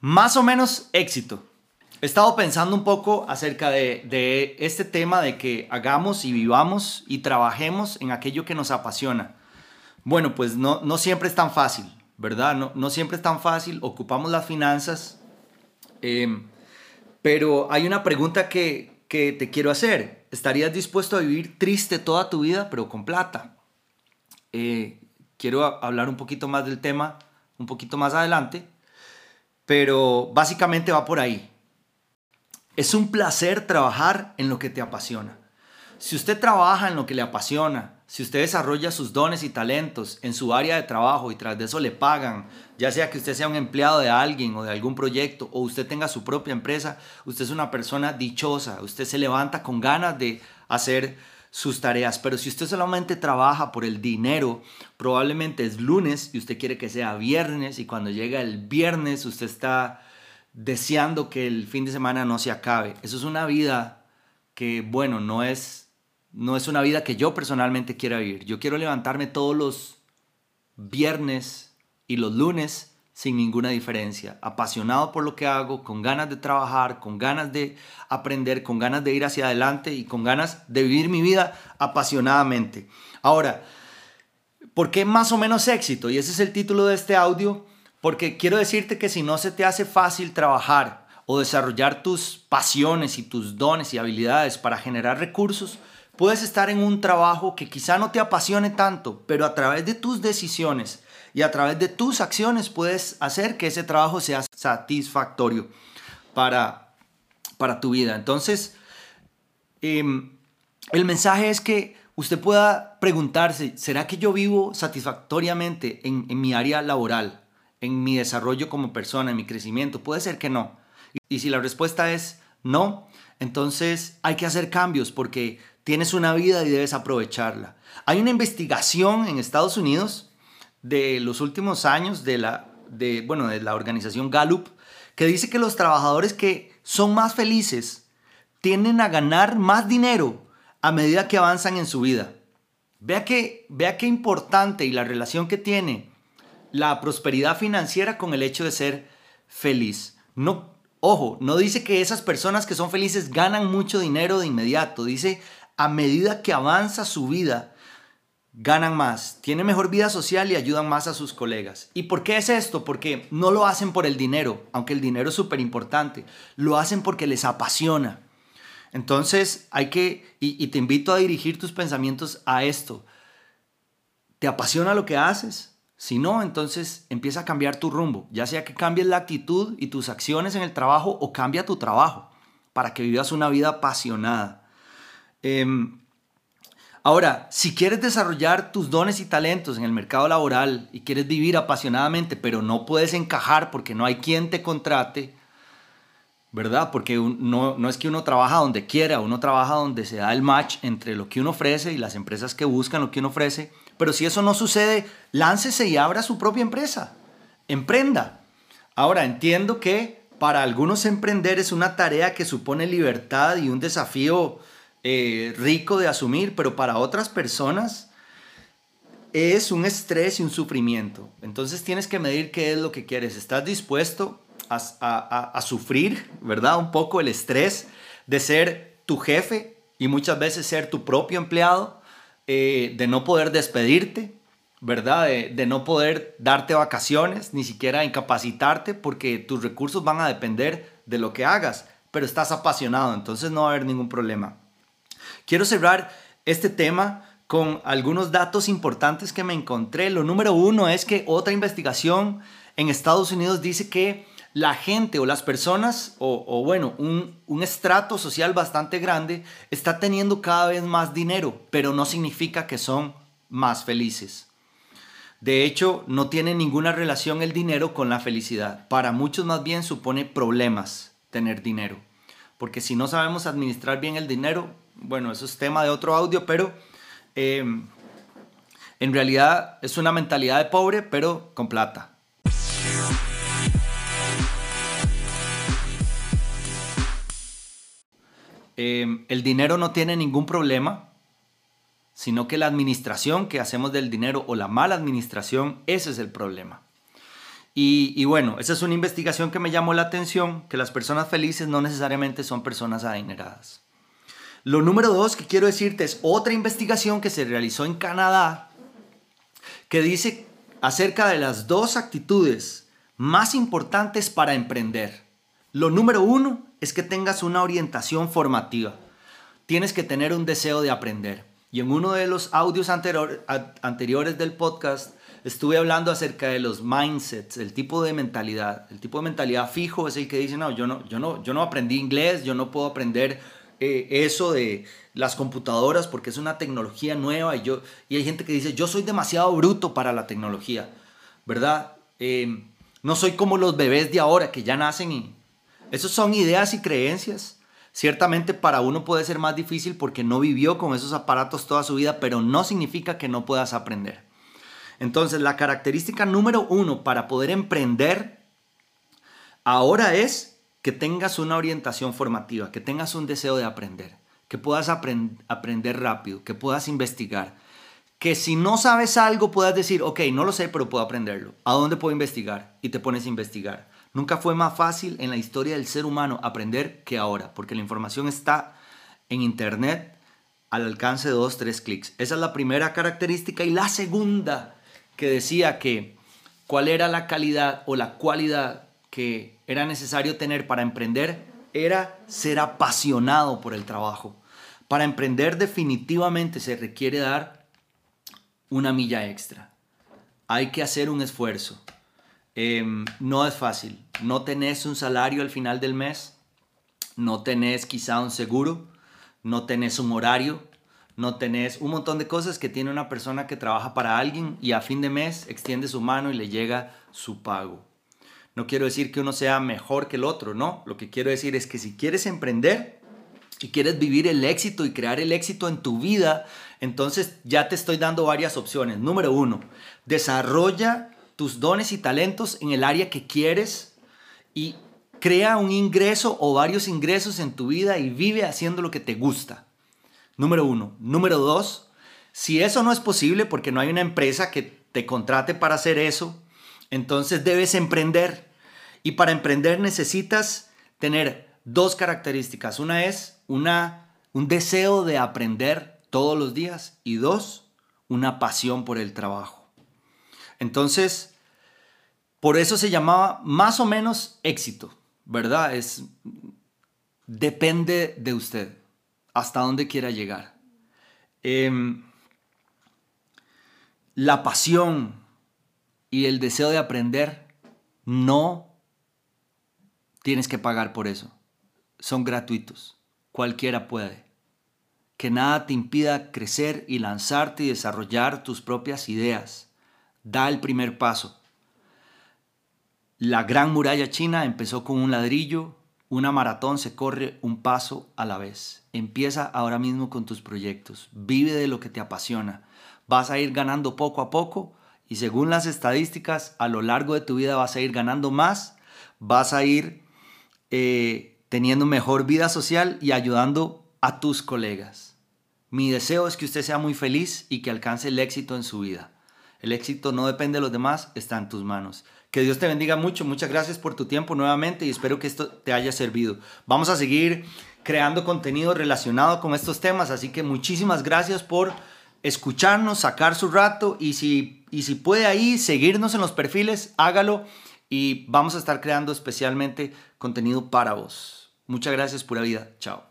Más o menos éxito. He estado pensando un poco acerca de, este tema de que hagamos y vivamos y trabajemos en aquello que nos apasiona. Bueno, pues no, no siempre es tan fácil, ¿verdad? No, no siempre es tan fácil. Ocupamos las finanzas. Em, pero hay una pregunta que, que te quiero hacer. ¿Estarías dispuesto a vivir triste toda tu vida, pero con plata? Eh, quiero hablar un poquito más del tema un poquito más adelante, pero básicamente va por ahí. Es un placer trabajar en lo que te apasiona. Si usted trabaja en lo que le apasiona, si usted desarrolla sus dones y talentos en su área de trabajo y tras de eso le pagan, ya sea que usted sea un empleado de alguien o de algún proyecto o usted tenga su propia empresa, usted es una persona dichosa, usted se levanta con ganas de hacer sus tareas. Pero si usted solamente trabaja por el dinero, probablemente es lunes y usted quiere que sea viernes y cuando llega el viernes usted está deseando que el fin de semana no se acabe. Eso es una vida que, bueno, no es, no es una vida que yo personalmente quiera vivir. Yo quiero levantarme todos los viernes y los lunes sin ninguna diferencia, apasionado por lo que hago, con ganas de trabajar, con ganas de aprender, con ganas de ir hacia adelante y con ganas de vivir mi vida apasionadamente. Ahora, ¿por qué más o menos éxito? Y ese es el título de este audio, porque quiero decirte que si no se te hace fácil trabajar o desarrollar tus pasiones y tus dones y habilidades para generar recursos, puedes estar en un trabajo que quizá no te apasione tanto, pero a través de tus decisiones, y a través de tus acciones puedes hacer que ese trabajo sea satisfactorio para, para tu vida. Entonces, em, el mensaje es que usted pueda preguntarse, ¿será que yo vivo satisfactoriamente en, en, mi área laboral, en mi desarrollo como persona, en mi crecimiento? Puede ser que no. Y si la respuesta es no, entonces hay que hacer cambios porque tienes una vida y debes aprovecharla. Hay una investigación en Estados Unidos de los últimos años de la, de, bueno, de la organización Gallup, que dice que los trabajadores que son más felices tienden a ganar más dinero a medida que avanzan en su vida. Vea que, vea qué importante y la relación que tiene la prosperidad financiera con el hecho de ser feliz. No, ojo, no dice que esas personas que son felices ganan mucho dinero de inmediato, dice a medida que avanza su vida, ganan más, tienen mejor vida social y ayudan más a sus colegas. ¿Y por qué es esto? Porque no lo hacen por el dinero, aunque el dinero es súper importante, lo hacen porque les apasiona. Entonces hay que, y, te invito a dirigir tus pensamientos a esto. ¿Te apasiona lo que haces? Si no, entonces empieza a cambiar tu rumbo, ya sea que cambies la actitud y tus acciones en el trabajo o cambia tu trabajo para que vivas una vida apasionada. Em, Ahora, si quieres desarrollar tus dones y talentos en el mercado laboral y quieres vivir apasionadamente, pero no puedes encajar porque no hay quien te contrate, ¿verdad? Porque no, no es que uno trabaja donde quiera, uno trabaja donde se da el match entre lo que uno ofrece y las empresas que buscan lo que uno ofrece. Pero si eso no sucede, láncese y abra su propia empresa. Emprenda. Ahora, entiendo que para algunos emprender es una tarea que supone libertad y un desafío eh, rico de asumir, pero para otras personas es un estrés y un sufrimiento. Entonces tienes que medir qué es lo que quieres. ¿Estás dispuesto a, sufrir, verdad? Un poco el estrés de ser tu jefe y muchas veces ser tu propio empleado, eh, de no poder despedirte, ¿verdad? De, de, no poder darte vacaciones, ni siquiera incapacitarte, porque tus recursos van a depender de lo que hagas, pero estás apasionado, entonces no va a haber ningún problema. Quiero cerrar este tema con algunos datos importantes que me encontré. Lo número uno es que otra investigación en Estados Unidos dice que la gente o las personas, o, bueno, un, un, estrato social bastante grande, está teniendo cada vez más dinero, pero no significa que son más felices. De hecho, no tiene ninguna relación el dinero con la felicidad. Para muchos más bien supone problemas tener dinero. Porque si no sabemos administrar bien el dinero, bueno, eso es tema de otro audio, pero eh, en realidad es una mentalidad de pobre, pero con plata. Eh, el dinero no tiene ningún problema, sino que la administración que hacemos del dinero o la mala administración, ese es el problema. Y, bueno, esa es una investigación que me llamó la atención, que las personas felices no necesariamente son personas adineradas. Lo número dos que quiero decirte es otra investigación que se realizó en Canadá, que dice acerca de las dos actitudes más importantes para emprender. Lo número uno es que tengas una orientación formativa. Tienes que tener un deseo de aprender. Y en uno de los audios anteriores del podcast estuve hablando acerca de los mindsets, el tipo de mentalidad. El tipo de mentalidad fijo es el que dice, no, yo no, yo no, yo no aprendí inglés, yo no puedo aprender eh, eso de las computadoras porque es una tecnología nueva y, yo, y hay gente que dice, yo soy demasiado bruto para la tecnología, ¿verdad? Eh, no soy como los bebés de ahora que ya nacen y... Esos son ideas y creencias Ciertamente para uno puede ser más difícil porque no vivió con esos aparatos toda su vida, pero no significa que no puedas aprender. Entonces, la característica número uno para poder emprender ahora es que tengas una orientación formativa, que tengas un deseo de aprender, que puedas aprender rápido, que puedas investigar, que si no sabes algo puedas decir, ok, no lo sé, pero puedo aprenderlo. ¿A dónde puedo investigar? Y te pones a investigar. Nunca fue más fácil en la historia del ser humano aprender que ahora, porque la información está en Internet al alcance de dos, tres clics. Esa es la primera característica. Y la segunda, que decía que cuál era la calidad o la cualidad que era necesario tener para emprender, era ser apasionado por el trabajo. Para emprender definitivamente se requiere dar una milla extra. Hay que hacer un esfuerzo. Em, no es fácil. No tenés un salario al final del mes, no tenés quizá un seguro, no tenés un horario, no tenés un montón de cosas que tiene una persona que trabaja para alguien y a fin de mes extiende su mano y le llega su pago. No quiero decir que uno sea mejor que el otro, no. Lo que quiero decir es que si quieres emprender y quieres vivir el éxito y crear el éxito en tu vida, entonces ya te estoy dando varias opciones. Número uno, desarrolla tus dones y talentos en el área que quieres y crea un ingreso o varios ingresos en tu vida y vive haciendo lo que te gusta. Número uno. Número dos, si eso no es posible porque no hay una empresa que te contrate para hacer eso, entonces debes emprender. Y para emprender necesitas tener dos características. Una es una, un deseo de aprender todos los días y dos, una pasión por el trabajo. Entonces, por eso se llamaba más o menos éxito, ¿verdad? Es, depende de usted, hasta dónde quiera llegar. Em, la pasión y el deseo de aprender no tienes que pagar por eso. Son gratuitos. Cualquiera puede. Que nada te impida crecer y lanzarte y desarrollar tus propias ideas da el primer paso. La gran muralla china empezó con un ladrillo, una maratón se corre un paso a la vez. Empieza ahora mismo con tus proyectos, vive de lo que te apasiona. Vas a ir ganando poco a poco y según las estadísticas, a lo largo de tu vida vas a ir ganando más, vas a ir eh, teniendo mejor vida social y ayudando a tus colegas. Mi deseo es que usted sea muy feliz y que alcance el éxito en su vida. El éxito no depende de los demás, está en tus manos. Que Dios te bendiga mucho. Muchas gracias por tu tiempo nuevamente y espero que esto te haya servido. Vamos a seguir creando contenido relacionado con estos temas, así que muchísimas gracias por escucharnos, sacar su rato y si, y si puede ahí seguirnos en los perfiles, hágalo y vamos a estar creando especialmente contenido para vos. Muchas gracias, pura vida. Chao.